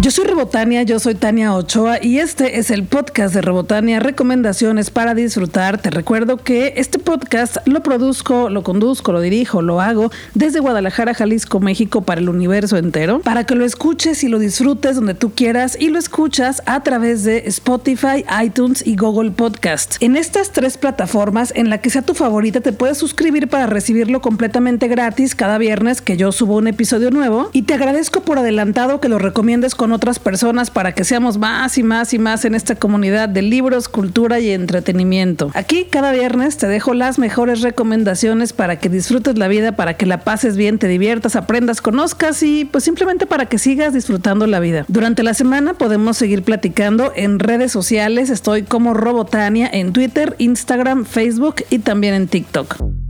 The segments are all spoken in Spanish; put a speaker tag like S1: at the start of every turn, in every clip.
S1: Yo soy Rebotania, yo soy Tania Ochoa y este es el podcast de Rebotania, recomendaciones para disfrutar. Te recuerdo que este podcast lo produzco, lo conduzco, lo dirijo, lo hago desde Guadalajara, Jalisco, México para el universo entero, para que lo escuches y lo disfrutes donde tú quieras y lo escuchas a través de Spotify, iTunes y Google Podcast. En estas tres plataformas, en la que sea tu favorita, te puedes suscribir para recibirlo completamente gratis cada viernes que yo subo un episodio nuevo y te agradezco por adelantado que lo recomiendes con otras personas para que seamos más y más y más en esta comunidad de libros, cultura y entretenimiento. Aquí cada viernes te dejo las mejores recomendaciones para que disfrutes la vida, para que la pases bien, te diviertas, aprendas, conozcas y pues simplemente para que sigas disfrutando la vida. Durante la semana podemos seguir platicando en redes sociales. Estoy como Robotania en Twitter, Instagram, Facebook y también en TikTok.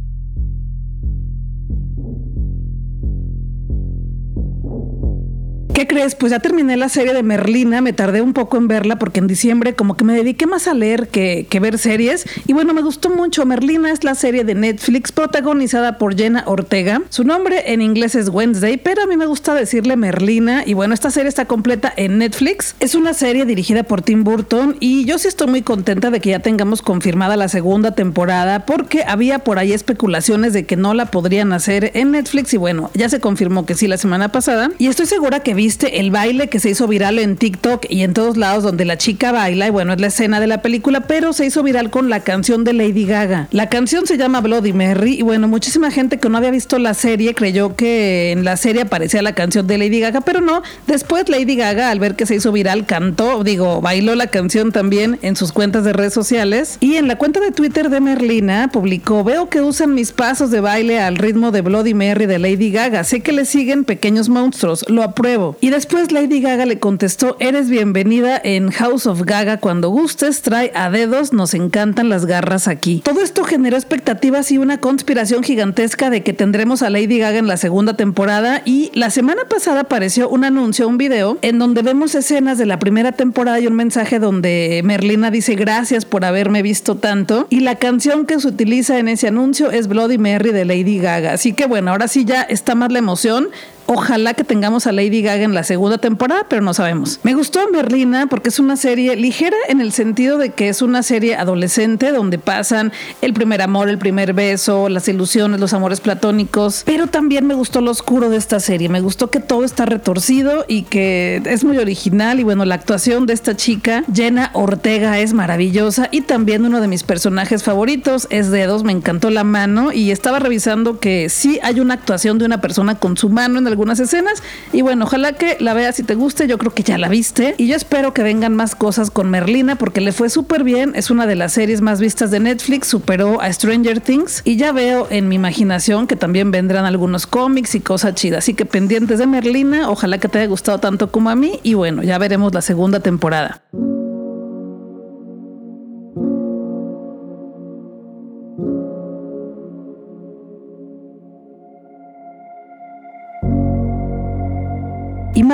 S1: ¿Qué crees? Pues ya terminé la serie de Merlina, me tardé un poco en verla porque en diciembre como que me dediqué más a leer que, ver series. Y bueno, me gustó mucho. Merlina es la serie de Netflix protagonizada por Jenna Ortega. Su nombre en inglés es Wednesday, pero a mí me gusta decirle Merlina. Y bueno, esta serie está completa en Netflix. Es una serie dirigida por Tim Burton y yo sí estoy muy contenta de que ya tengamos confirmada la segunda temporada porque había por ahí especulaciones de que no la podrían hacer en Netflix y bueno, ya se confirmó que sí la semana pasada. Y estoy segura que vi el baile que se hizo viral en TikTok y en todos lados donde la chica baila, y bueno, es la escena de la película, pero se hizo viral con la canción de Lady Gaga. La canción se llama Bloody Mary y bueno, muchísima gente que no había visto la serie creyó que en la serie aparecía la canción de Lady Gaga, pero no. Después Lady Gaga, al ver que se hizo viral, cantó, digo, bailó la canción también en sus cuentas de redes sociales y en la cuenta de Twitter de Merlina publicó, veo que usan mis pasos de baile al ritmo de Bloody Mary de Lady Gaga, sé que le siguen pequeños monstruos, lo apruebo. Y después Lady Gaga le contestó, eres bienvenida en House of Gaga cuando gustes, trae a dedos, nos encantan las garras aquí. Todo esto generó expectativas y una conspiración gigantesca de que tendremos a Lady Gaga en la segunda temporada y la semana pasada apareció un anuncio, un video, en donde vemos escenas de la primera temporada y un mensaje donde Merlina dice gracias por haberme visto tanto y la canción que se utiliza en ese anuncio es Bloody Mary de Lady Gaga. Así que bueno, ahora sí ya está más la emoción. Ojalá que tengamos a Lady Gaga la segunda temporada, pero no sabemos. Me gustó Merlina porque es una serie ligera en el sentido de que es una serie adolescente donde pasan el primer amor, el primer beso, las ilusiones, los amores platónicos, pero también me gustó lo oscuro de esta serie. Me gustó que todo está retorcido y que es muy original y bueno, la actuación de esta chica, Jenna Ortega, es maravillosa y también uno de mis personajes favoritos es Dedos, me encantó la mano y estaba revisando que sí hay una actuación de una persona con su mano en algunas escenas. Y bueno, ojalá que la veas si te guste. Yo creo que ya la viste. Y yo espero que vengan más cosas con Merlina porque le fue súper bien. Es una de las series más vistas de Netflix. Superó a Stranger Things. Y ya veo en mi imaginación que también vendrán algunos cómics y cosas chidas. Así que pendientes de Merlina. Ojalá que te haya gustado tanto como a mí. Y bueno, ya veremos la segunda temporada.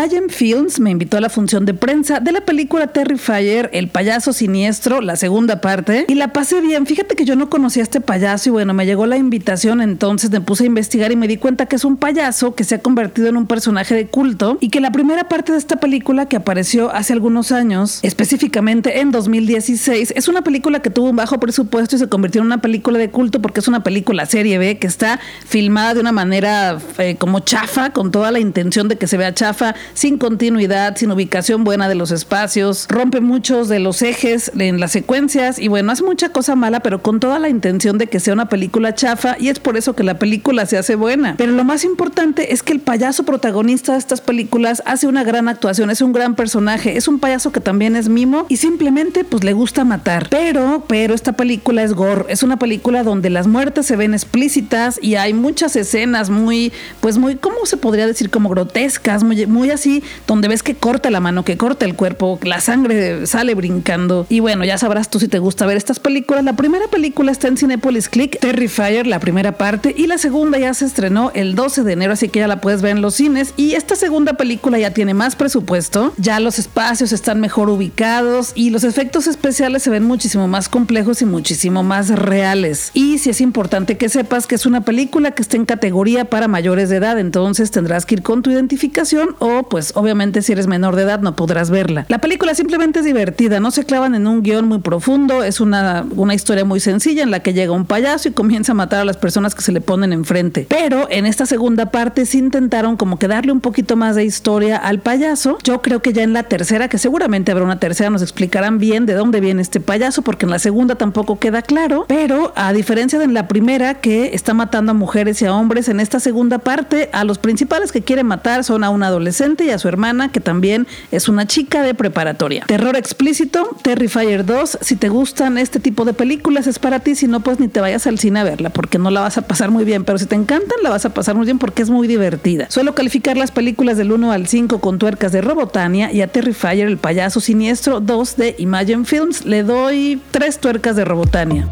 S1: Imagine Films me invitó a la función de prensa de la película Terrifier, El payaso siniestro, la segunda parte, y la pasé bien. Fíjate que yo no conocía a este payaso y bueno, me llegó la invitación, entonces me puse a investigar y me di cuenta que es un payaso que se ha convertido en un personaje de culto y que la primera parte de esta película que apareció hace algunos años, específicamente en 2016, es una película que tuvo un bajo presupuesto y se convirtió en una película de culto porque es una película serie B que está filmada de una manera eh, como chafa, con toda la intención de que se vea chafa sin continuidad, sin ubicación buena de los espacios, rompe muchos de los ejes en las secuencias y bueno, hace mucha cosa mala, pero con toda la intención de que sea una película chafa y es por eso que la película se hace buena. Pero lo más importante es que el payaso protagonista de estas películas hace una gran actuación, es un gran personaje, es un payaso que también es mimo y simplemente pues le gusta matar. Pero, pero esta película es gore, es una película donde las muertes se ven explícitas y hay muchas escenas muy, pues muy, ¿cómo se podría decir? Como grotescas, muy, muy así, donde ves que corta la mano, que corta el cuerpo, la sangre sale brincando. Y bueno, ya sabrás tú si te gusta ver estas películas. La primera película está en Cinepolis Click, Terrifier, la primera parte, y la segunda ya se estrenó el 12 de enero, así que ya la puedes ver en los cines. Y esta segunda película ya tiene más presupuesto, ya los espacios están mejor ubicados y los efectos especiales se ven muchísimo más complejos y muchísimo más reales. Y si es importante que sepas que es una película que está en categoría para mayores de edad, entonces tendrás que ir con tu identificación o pues obviamente si eres menor de edad no podrás verla. La película simplemente es divertida, no se clavan en un guion muy profundo, es una, una historia muy sencilla en la que llega un payaso y comienza a matar a las personas que se le ponen enfrente. Pero en esta segunda parte sí intentaron como que darle un poquito más de historia al payaso. Yo creo que ya en la tercera, que seguramente habrá una tercera, nos explicarán bien de dónde viene este payaso, porque en la segunda tampoco queda claro. Pero a diferencia de en la primera, que está matando a mujeres y a hombres, en esta segunda parte, a los principales que quiere matar son a un adolescente y a su hermana, que también es una chica de preparatoria. Terror explícito, Terrifier 2. Si te gustan este tipo de películas, es para ti. Si no, pues ni te vayas al cine a verla, porque no la vas a pasar muy bien. Pero si te encantan, la vas a pasar muy bien porque es muy divertida. Suelo calificar las películas del 1 al 5 con tuercas de Robotania y a Terrifier, el payaso siniestro 2 de Imagine Films, le doy tres tuercas de Robotania.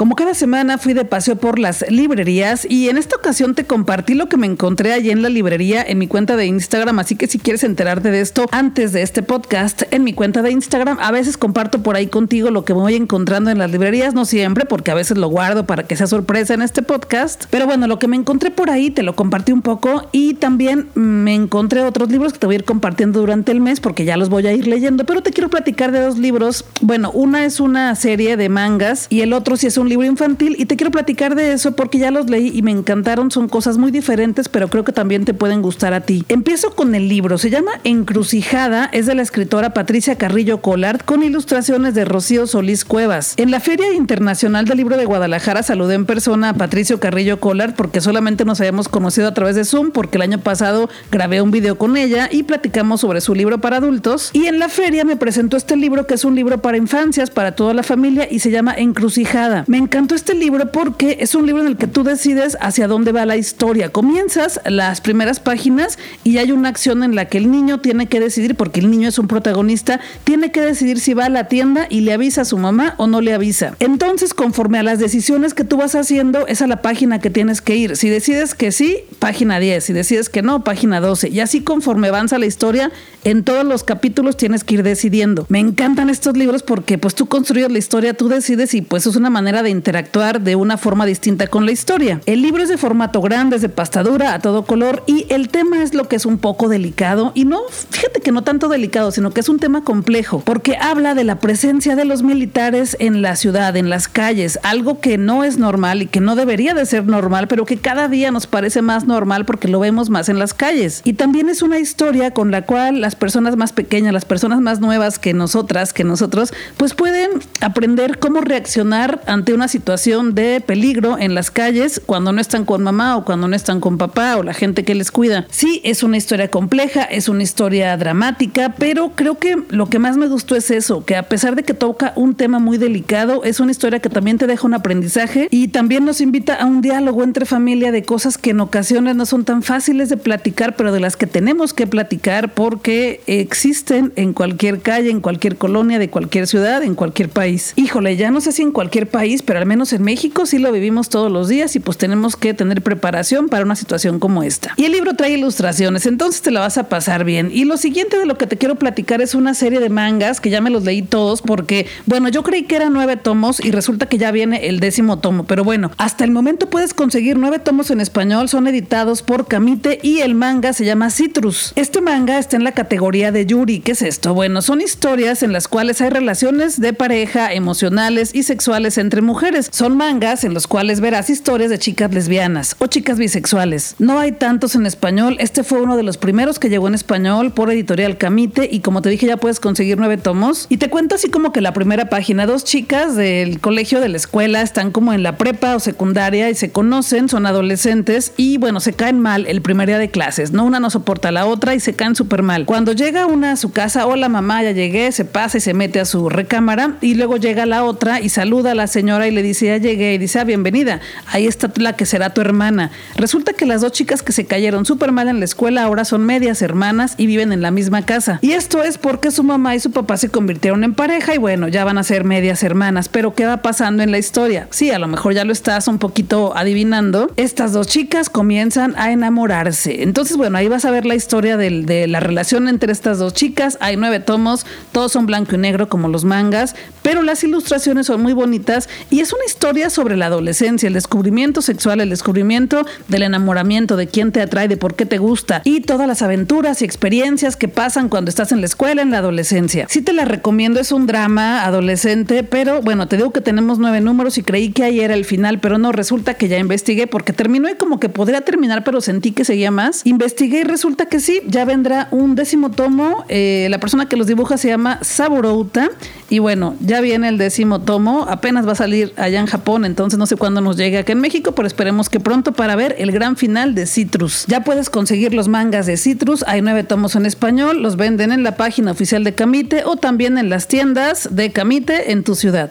S1: Como cada semana fui de paseo por las librerías y en esta ocasión te compartí lo que me encontré allí en la librería en mi cuenta de Instagram, así que si quieres enterarte de esto antes de este podcast en mi cuenta de Instagram, a veces comparto por ahí contigo lo que voy encontrando en las librerías, no siempre, porque a veces lo guardo para que sea sorpresa en este podcast, pero bueno, lo que me encontré por ahí te lo compartí un poco y también me encontré otros libros que te voy a ir compartiendo durante el mes porque ya los voy a ir leyendo, pero te quiero platicar de dos libros, bueno, una es una serie de mangas y el otro sí es un libro infantil y te quiero platicar de eso porque ya los leí y me encantaron, son cosas muy diferentes, pero creo que también te pueden gustar a ti. Empiezo con el libro, se llama Encrucijada, es de la escritora Patricia Carrillo Collard con ilustraciones de Rocío Solís Cuevas. En la Feria Internacional del Libro de Guadalajara saludé en persona a Patricio Carrillo Collard porque solamente nos habíamos conocido a través de Zoom porque el año pasado grabé un video con ella y platicamos sobre su libro para adultos y en la feria me presentó este libro que es un libro para infancias, para toda la familia y se llama Encrucijada. Me encantó este libro porque es un libro en el que tú decides hacia dónde va la historia. Comienzas las primeras páginas y hay una acción en la que el niño tiene que decidir, porque el niño es un protagonista, tiene que decidir si va a la tienda y le avisa a su mamá o no le avisa. Entonces, conforme a las decisiones que tú vas haciendo, es a la página que tienes que ir. Si decides que sí, página 10. Si decides que no, página 12. Y así conforme avanza la historia, en todos los capítulos tienes que ir decidiendo. Me encantan estos libros porque pues tú construyes la historia, tú decides y pues es una manera de interactuar de una forma distinta con la historia. El libro es de formato grande, es de pastadura, a todo color y el tema es lo que es un poco delicado y no, fíjate que no tanto delicado, sino que es un tema complejo porque habla de la presencia de los militares en la ciudad, en las calles, algo que no es normal y que no debería de ser normal, pero que cada día nos parece más normal porque lo vemos más en las calles. Y también es una historia con la cual las personas más pequeñas, las personas más nuevas que nosotras, que nosotros, pues pueden aprender cómo reaccionar ante una situación de peligro en las calles cuando no están con mamá o cuando no están con papá o la gente que les cuida. Sí, es una historia compleja, es una historia dramática, pero creo que lo que más me gustó es eso, que a pesar de que toca un tema muy delicado, es una historia que también te deja un aprendizaje y también nos invita a un diálogo entre familia de cosas que en ocasiones no son tan fáciles de platicar, pero de las que tenemos que platicar porque existen en cualquier calle, en cualquier colonia, de cualquier ciudad, en cualquier país. Híjole, ya no sé si en cualquier país, pero al menos en México sí lo vivimos todos los días y pues tenemos que tener preparación para una situación como esta. Y el libro trae ilustraciones, entonces te la vas a pasar bien. Y lo siguiente de lo que te quiero platicar es una serie de mangas que ya me los leí todos porque, bueno, yo creí que eran nueve tomos y resulta que ya viene el décimo tomo, pero bueno, hasta el momento puedes conseguir nueve tomos en español, son editados por Camite y el manga se llama Citrus. Este manga está en la categoría de Yuri. ¿Qué es esto? Bueno, son historias en las cuales hay relaciones de pareja, emocionales y sexuales entre mujeres. Son mangas en los cuales verás historias de chicas lesbianas o chicas bisexuales. No hay tantos en español. Este fue uno de los primeros que llegó en español por editorial Camite y como te dije ya puedes conseguir nueve tomos. Y te cuento así como que la primera página, dos chicas del colegio de la escuela están como en la prepa o secundaria y se conocen, son adolescentes y bueno, se caen mal el primer día de clases, ¿no? Una no soporta a la otra y se caen súper mal. Cuando llega una a su casa, hola mamá, ya llegué, se pasa y se mete a su recámara y luego llega la otra y saluda a la señora y le dice, ya llegué, y dice, ah, bienvenida, ahí está la que será tu hermana. Resulta que las dos chicas que se cayeron súper mal en la escuela ahora son medias hermanas y viven en la misma casa. Y esto es porque su mamá y su papá se convirtieron en pareja y bueno, ya van a ser medias hermanas. Pero ¿qué va pasando en la historia? Sí, a lo mejor ya lo estás un poquito adivinando. Estas dos chicas comienzan a enamorarse. Entonces, bueno, ahí vas a ver la historia de, la relación entre estas dos chicas. Hay nueve tomos, todos son blanco y negro como los mangas, pero las ilustraciones son muy bonitas y es una historia sobre la adolescencia, el descubrimiento sexual, el descubrimiento del enamoramiento, de quién te atrae, de por qué te gusta y todas las aventuras y experiencias que pasan cuando estás en la escuela, en la adolescencia. Sí te la recomiendo, es un drama adolescente, pero bueno, te digo que tenemos nueve números y creí que ahí era el final, pero no, resulta que ya investigué porque terminó y como que podría terminar, pero sentí que seguía más. Investigué y resulta que sí, ya vendrá un décimo tomo. Eh, la persona que los dibuja se llama Saburouta y bueno, ya viene el décimo tomo, apenas va a salir allá en Japón, entonces no sé cuándo nos llegue acá en México, pero esperemos que pronto para ver el gran final de Citrus. Ya puedes conseguir los mangas de Citrus, hay nueve tomos en español, los venden en la página oficial de Camite o también en las tiendas de Camite en tu ciudad.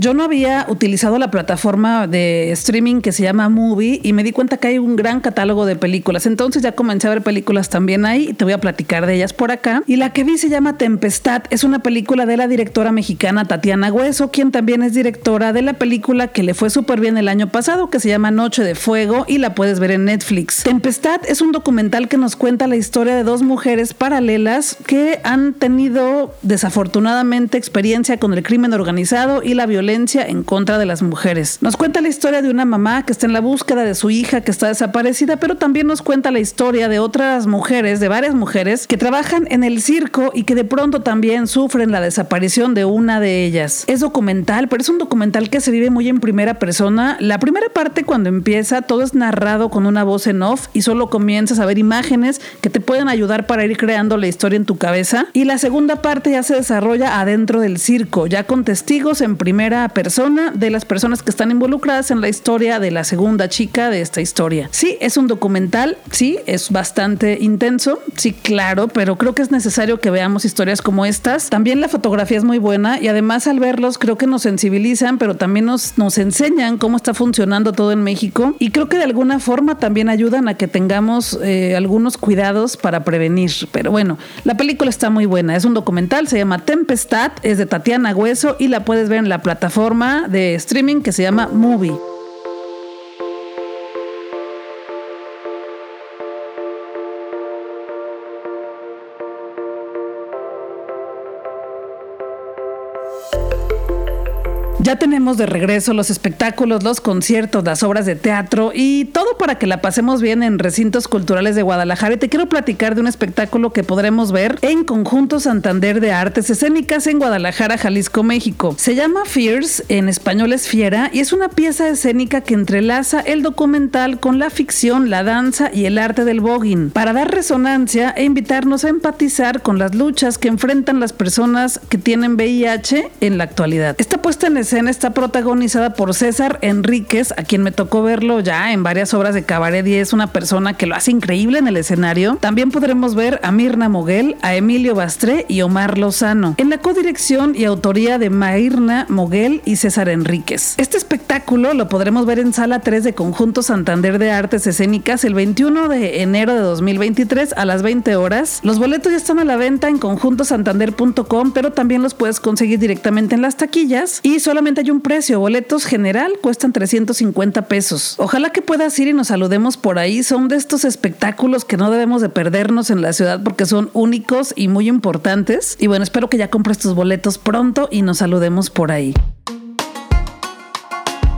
S1: Yo no había utilizado la plataforma de streaming que se llama Movie y me di cuenta que hay un gran catálogo de películas. Entonces ya comencé a ver películas también ahí y te voy a platicar de ellas por acá. Y la que vi se llama Tempestad. Es una película de la directora mexicana Tatiana Hueso, quien también es directora de la película que le fue súper bien el año pasado, que se llama Noche de Fuego y la puedes ver en Netflix. Tempestad es un documental que nos cuenta la historia de dos mujeres paralelas que han tenido desafortunadamente experiencia con el crimen organizado y la violencia en contra de las mujeres. Nos cuenta la historia de una mamá que está en la búsqueda de su hija que está desaparecida, pero también nos cuenta la historia de otras mujeres, de varias mujeres que trabajan en el circo y que de pronto también sufren la desaparición de una de ellas. Es documental, pero es un documental que se vive muy en primera persona. La primera parte cuando empieza todo es narrado con una voz en off y solo comienzas a ver imágenes que te pueden ayudar para ir creando la historia en tu cabeza. Y la segunda parte ya se desarrolla adentro del circo, ya con testigos en primera persona de las personas que están involucradas en la historia de la segunda chica de esta historia. Sí, es un documental, sí, es bastante intenso, sí, claro, pero creo que es necesario que veamos historias como estas. También la fotografía es muy buena y además al verlos creo que nos sensibilizan, pero también nos, nos enseñan cómo está funcionando todo en México y creo que de alguna forma también ayudan a que tengamos eh, algunos cuidados para prevenir. Pero bueno, la película está muy buena, es un documental, se llama Tempestad, es de Tatiana Hueso y la puedes ver en la plataforma forma de streaming que se llama Movie. Ya tenemos de regreso los espectáculos, los conciertos, las obras de teatro y todo para que la pasemos bien en recintos culturales de Guadalajara. Y te quiero platicar de un espectáculo que podremos ver en Conjunto Santander de Artes Escénicas en Guadalajara, Jalisco, México. Se llama Fierce, en español es Fiera, y es una pieza escénica que entrelaza el documental con la ficción, la danza y el arte del voguing, para dar resonancia e invitarnos a empatizar con las luchas que enfrentan las personas que tienen VIH en la actualidad. Esta puesta en escena está protagonizada por César Enríquez, a quien me tocó verlo ya en varias obras de cabaret y es una persona que lo hace increíble en el escenario. También podremos ver a Mirna Moguel, a Emilio Bastré y Omar Lozano. En la codirección y autoría de Mirna Moguel y César Enríquez. Este espectáculo lo podremos ver en Sala 3 de Conjunto Santander de Artes Escénicas el 21 de enero de 2023 a las 20 horas. Los boletos ya están a la venta en conjuntosantander.com, pero también los puedes conseguir directamente en las taquillas y solo hay un precio. Boletos general cuestan 350 pesos. Ojalá que puedas ir y nos saludemos por ahí. Son de estos espectáculos que no debemos de perdernos en la ciudad porque son únicos y muy importantes. Y bueno, espero que ya compres tus boletos pronto y nos saludemos por ahí.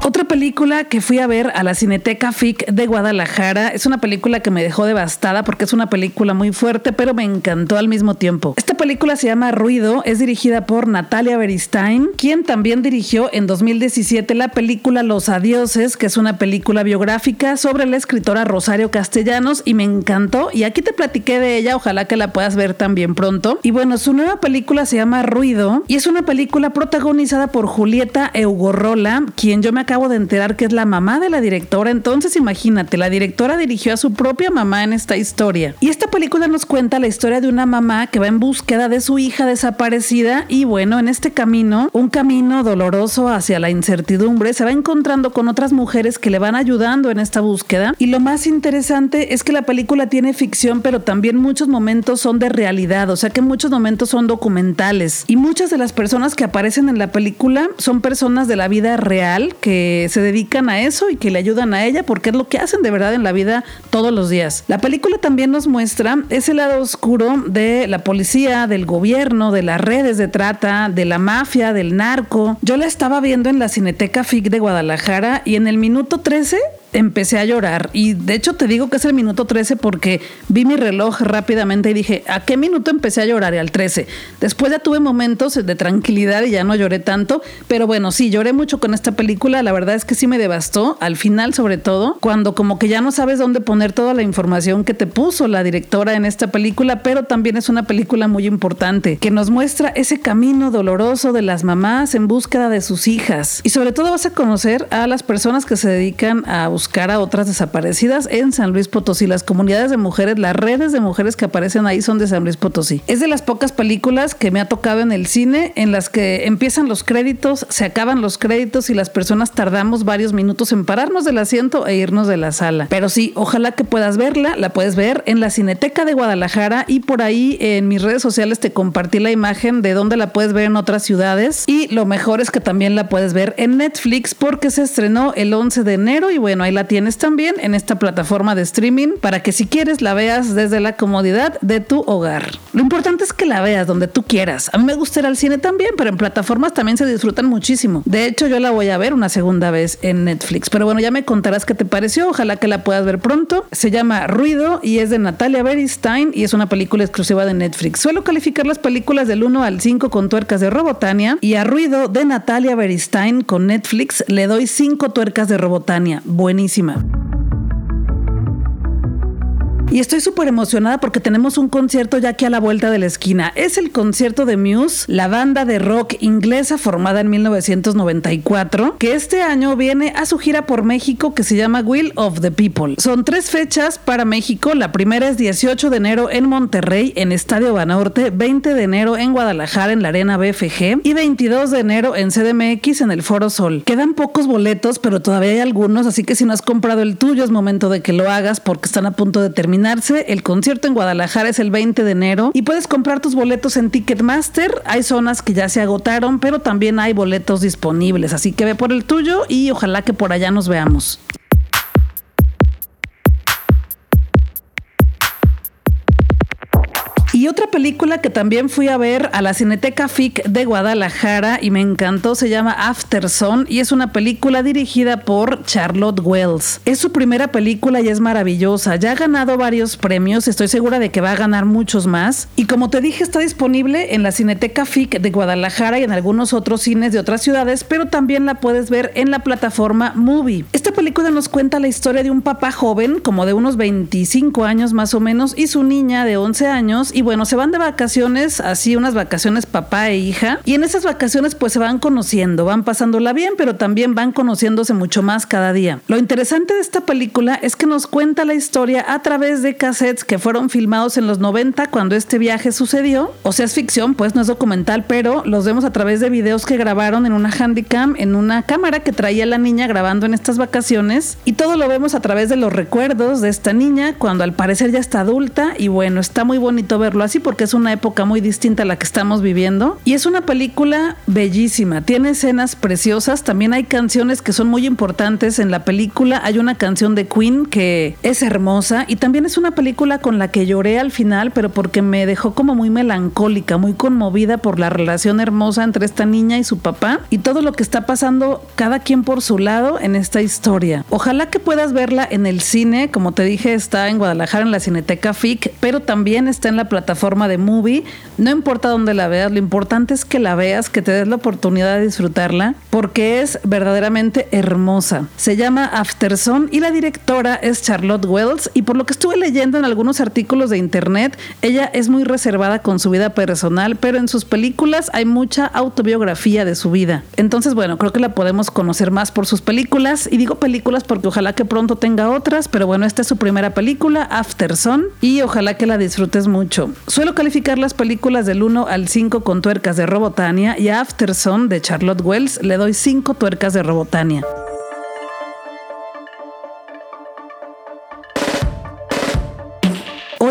S1: Otra película que fui a ver a la Cineteca FIC de Guadalajara es una película que me dejó devastada porque es una película muy fuerte, pero me encantó al mismo tiempo. Esta película se llama Ruido, es dirigida por Natalia Beristain, quien también dirigió en 2017 la película Los Adioses, que es una película biográfica sobre la escritora Rosario Castellanos y me encantó y aquí te platiqué de ella, ojalá que la puedas ver también pronto. Y bueno, su nueva película se llama Ruido y es una película protagonizada por Julieta Eugorrola, quien yo me acabo de enterar que es la mamá de la directora. Entonces imagínate, la directora dirigió a su propia mamá en esta historia. Y esta película nos cuenta la historia de una mamá que va en búsqueda de su hija desaparecida y bueno, en este camino, un camino doloroso hacia la incertidumbre, se va encontrando con otras mujeres que le van ayudando en esta búsqueda. Y lo más interesante es que la película tiene ficción, pero también muchos momentos son de realidad, o sea que muchos momentos son documentales. Y muchas de las personas que aparecen en la película son personas de la vida real que se dedican a eso y que le ayudan a ella porque es lo que hacen de verdad en la vida todos los días. La película también nos muestra ese lado oscuro de la policía, del gobierno, de las redes de trata, de la mafia, del narco. Yo la estaba viendo en la Cineteca FIC de Guadalajara y en el minuto 13 empecé a llorar. Y de hecho te digo que es el minuto 13 porque vi mi reloj rápidamente y dije, ¿a qué minuto empecé a llorar? Y al 13. Después ya tuve momentos de tranquilidad y ya no lloré tanto. Pero bueno, sí, lloré mucho con esta película. La verdad es que sí me devastó. Al final, sobre todo, cuando como que ya no sabes dónde poner toda la información que te puso la directora en esta película. Pero también es una película muy importante que nos muestra ese camino doloroso de las mamás en búsqueda de sus hijas. Y sobre todo vas a conocer a las personas que se dedican a buscar buscar a otras desaparecidas en San Luis Potosí. Las comunidades de mujeres, las redes de mujeres que aparecen ahí son de San Luis Potosí. Es de las pocas películas que me ha tocado en el cine en las que empiezan los créditos, se acaban los créditos y las personas tardamos varios minutos en pararnos del asiento e irnos de la sala. Pero sí, ojalá que puedas verla, la puedes ver en la Cineteca de Guadalajara y por ahí en mis redes sociales te compartí la imagen de dónde la puedes ver en otras ciudades y lo mejor es que también la puedes ver en Netflix porque se estrenó el 11 de enero y bueno, ahí la tienes también en esta plataforma de streaming para que si quieres la veas desde la comodidad de tu hogar. Lo importante es que la veas donde tú quieras. A mí me gusta ir al cine también, pero en plataformas también se disfrutan muchísimo. De hecho, yo la voy a ver una segunda vez en Netflix. Pero bueno, ya me contarás qué te pareció. Ojalá que la puedas ver pronto. Se llama Ruido y es de Natalia Beristain y es una película exclusiva de Netflix. Suelo calificar las películas del 1 al 5 con tuercas de Robotania y a Ruido de Natalia Beristain con Netflix le doy 5 tuercas de Robotania. Buenísimo Em Cima. Y estoy súper emocionada porque tenemos un concierto ya aquí a la vuelta de la esquina. Es el concierto de Muse, la banda de rock inglesa formada en 1994, que este año viene a su gira por México que se llama Will of the People. Son tres fechas para México. La primera es 18 de enero en Monterrey, en Estadio Banorte, 20 de enero en Guadalajara, en la Arena BFG, y 22 de enero en CDMX, en el Foro Sol. Quedan pocos boletos, pero todavía hay algunos, así que si no has comprado el tuyo es momento de que lo hagas porque están a punto de terminar el concierto en Guadalajara es el 20 de enero y puedes comprar tus boletos en Ticketmaster. Hay zonas que ya se agotaron, pero también hay boletos disponibles. Así que ve por el tuyo y ojalá que por allá nos veamos. Y otra película que también fui a ver a la Cineteca FIC de Guadalajara y me encantó se llama Afterson y es una película dirigida por Charlotte Wells. Es su primera película y es maravillosa. Ya ha ganado varios premios, estoy segura de que va a ganar muchos más. Y como te dije, está disponible en la Cineteca FIC de Guadalajara y en algunos otros cines de otras ciudades, pero también la puedes ver en la plataforma Movie. Esta película nos cuenta la historia de un papá joven, como de unos 25 años más o menos, y su niña de 11 años. Se van de vacaciones, así unas vacaciones papá e hija, y en esas vacaciones pues se van conociendo, van pasándola bien, pero también van conociéndose mucho más cada día. Lo interesante de esta película es que nos cuenta la historia a través de cassettes que fueron filmados en los 90 cuando este viaje sucedió. O sea, es ficción, pues no es documental, pero los vemos a través de videos que grabaron en una handycam, en una cámara que traía la niña grabando en estas vacaciones, y todo lo vemos a través de los recuerdos de esta niña cuando al parecer ya está adulta, y bueno, está muy bonito verlo así porque es una época muy distinta a la que estamos viviendo. Y es una película bellísima, tiene escenas preciosas, también hay canciones que son muy importantes en la película. Hay una canción de Queen que es hermosa y también es una película con la que lloré al final, pero porque me dejó como muy melancólica, muy conmovida por la relación hermosa entre esta niña y su papá y todo lo que está pasando cada quien por su lado en esta historia. Ojalá que puedas verla en el cine, como te dije, está en Guadalajara en la Cineteca FIC, pero también está en la plataforma plataforma de Movie. No importa dónde la veas, lo importante es que la veas, que te des la oportunidad de disfrutarla, porque es verdaderamente hermosa. Se llama Afterson y la directora es Charlotte Wells y por lo que estuve leyendo en algunos artículos de internet, ella es muy reservada con su vida personal, pero en sus películas hay mucha autobiografía de su vida. Entonces, bueno, creo que la podemos conocer más por sus películas y digo películas porque ojalá que pronto tenga otras, pero bueno, esta es su primera película, Afterson, y ojalá que la disfrutes mucho. Suelo calificar las películas del 1 al 5 con tuercas de Robotania y a Afterson de Charlotte Wells le doy 5 tuercas de Robotania.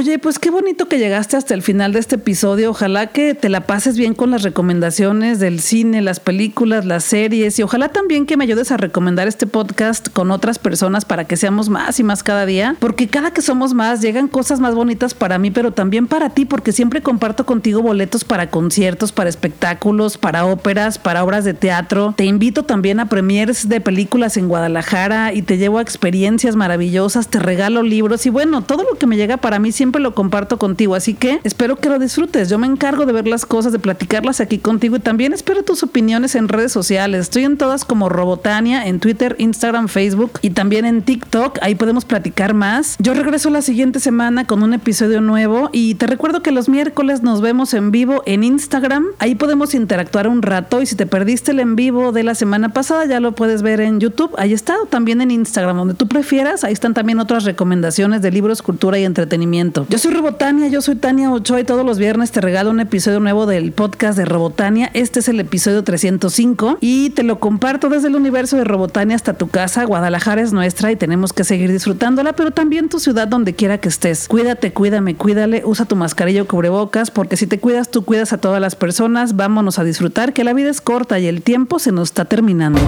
S1: Oye, pues qué bonito que llegaste hasta el final de este episodio. Ojalá que te la pases bien con las recomendaciones del cine, las películas, las series y ojalá también que me ayudes a recomendar este podcast con otras personas para que seamos más y más cada día, porque cada que somos más llegan cosas más bonitas para mí, pero también para ti, porque siempre comparto contigo boletos para conciertos, para espectáculos, para óperas, para obras de teatro. Te invito también a premiers de películas en Guadalajara y te llevo a experiencias maravillosas, te regalo libros y bueno, todo lo que me llega para mí siempre lo comparto contigo, así que espero que lo disfrutes. Yo me encargo de ver las cosas, de platicarlas aquí contigo y también espero tus opiniones en redes sociales. Estoy en todas como Robotania, en Twitter, Instagram, Facebook y también en TikTok. Ahí podemos platicar más. Yo regreso la siguiente semana con un episodio nuevo y te recuerdo que los miércoles nos vemos en vivo en Instagram. Ahí podemos interactuar un rato y si te perdiste el en vivo de la semana pasada ya lo puedes ver en YouTube. Ahí está, también en Instagram, donde tú prefieras. Ahí están también otras recomendaciones de libros, cultura y entretenimiento. Yo soy Robotania, yo soy Tania Ochoa y todos los viernes te regalo un episodio nuevo del podcast de Robotania. Este es el episodio 305 y te lo comparto desde el universo de Robotania hasta tu casa. Guadalajara es nuestra y tenemos que seguir disfrutándola, pero también tu ciudad donde quiera que estés. Cuídate, cuídame, cuídale, usa tu mascarilla o cubrebocas porque si te cuidas tú cuidas a todas las personas. Vámonos a disfrutar que la vida es corta y el tiempo se nos está terminando.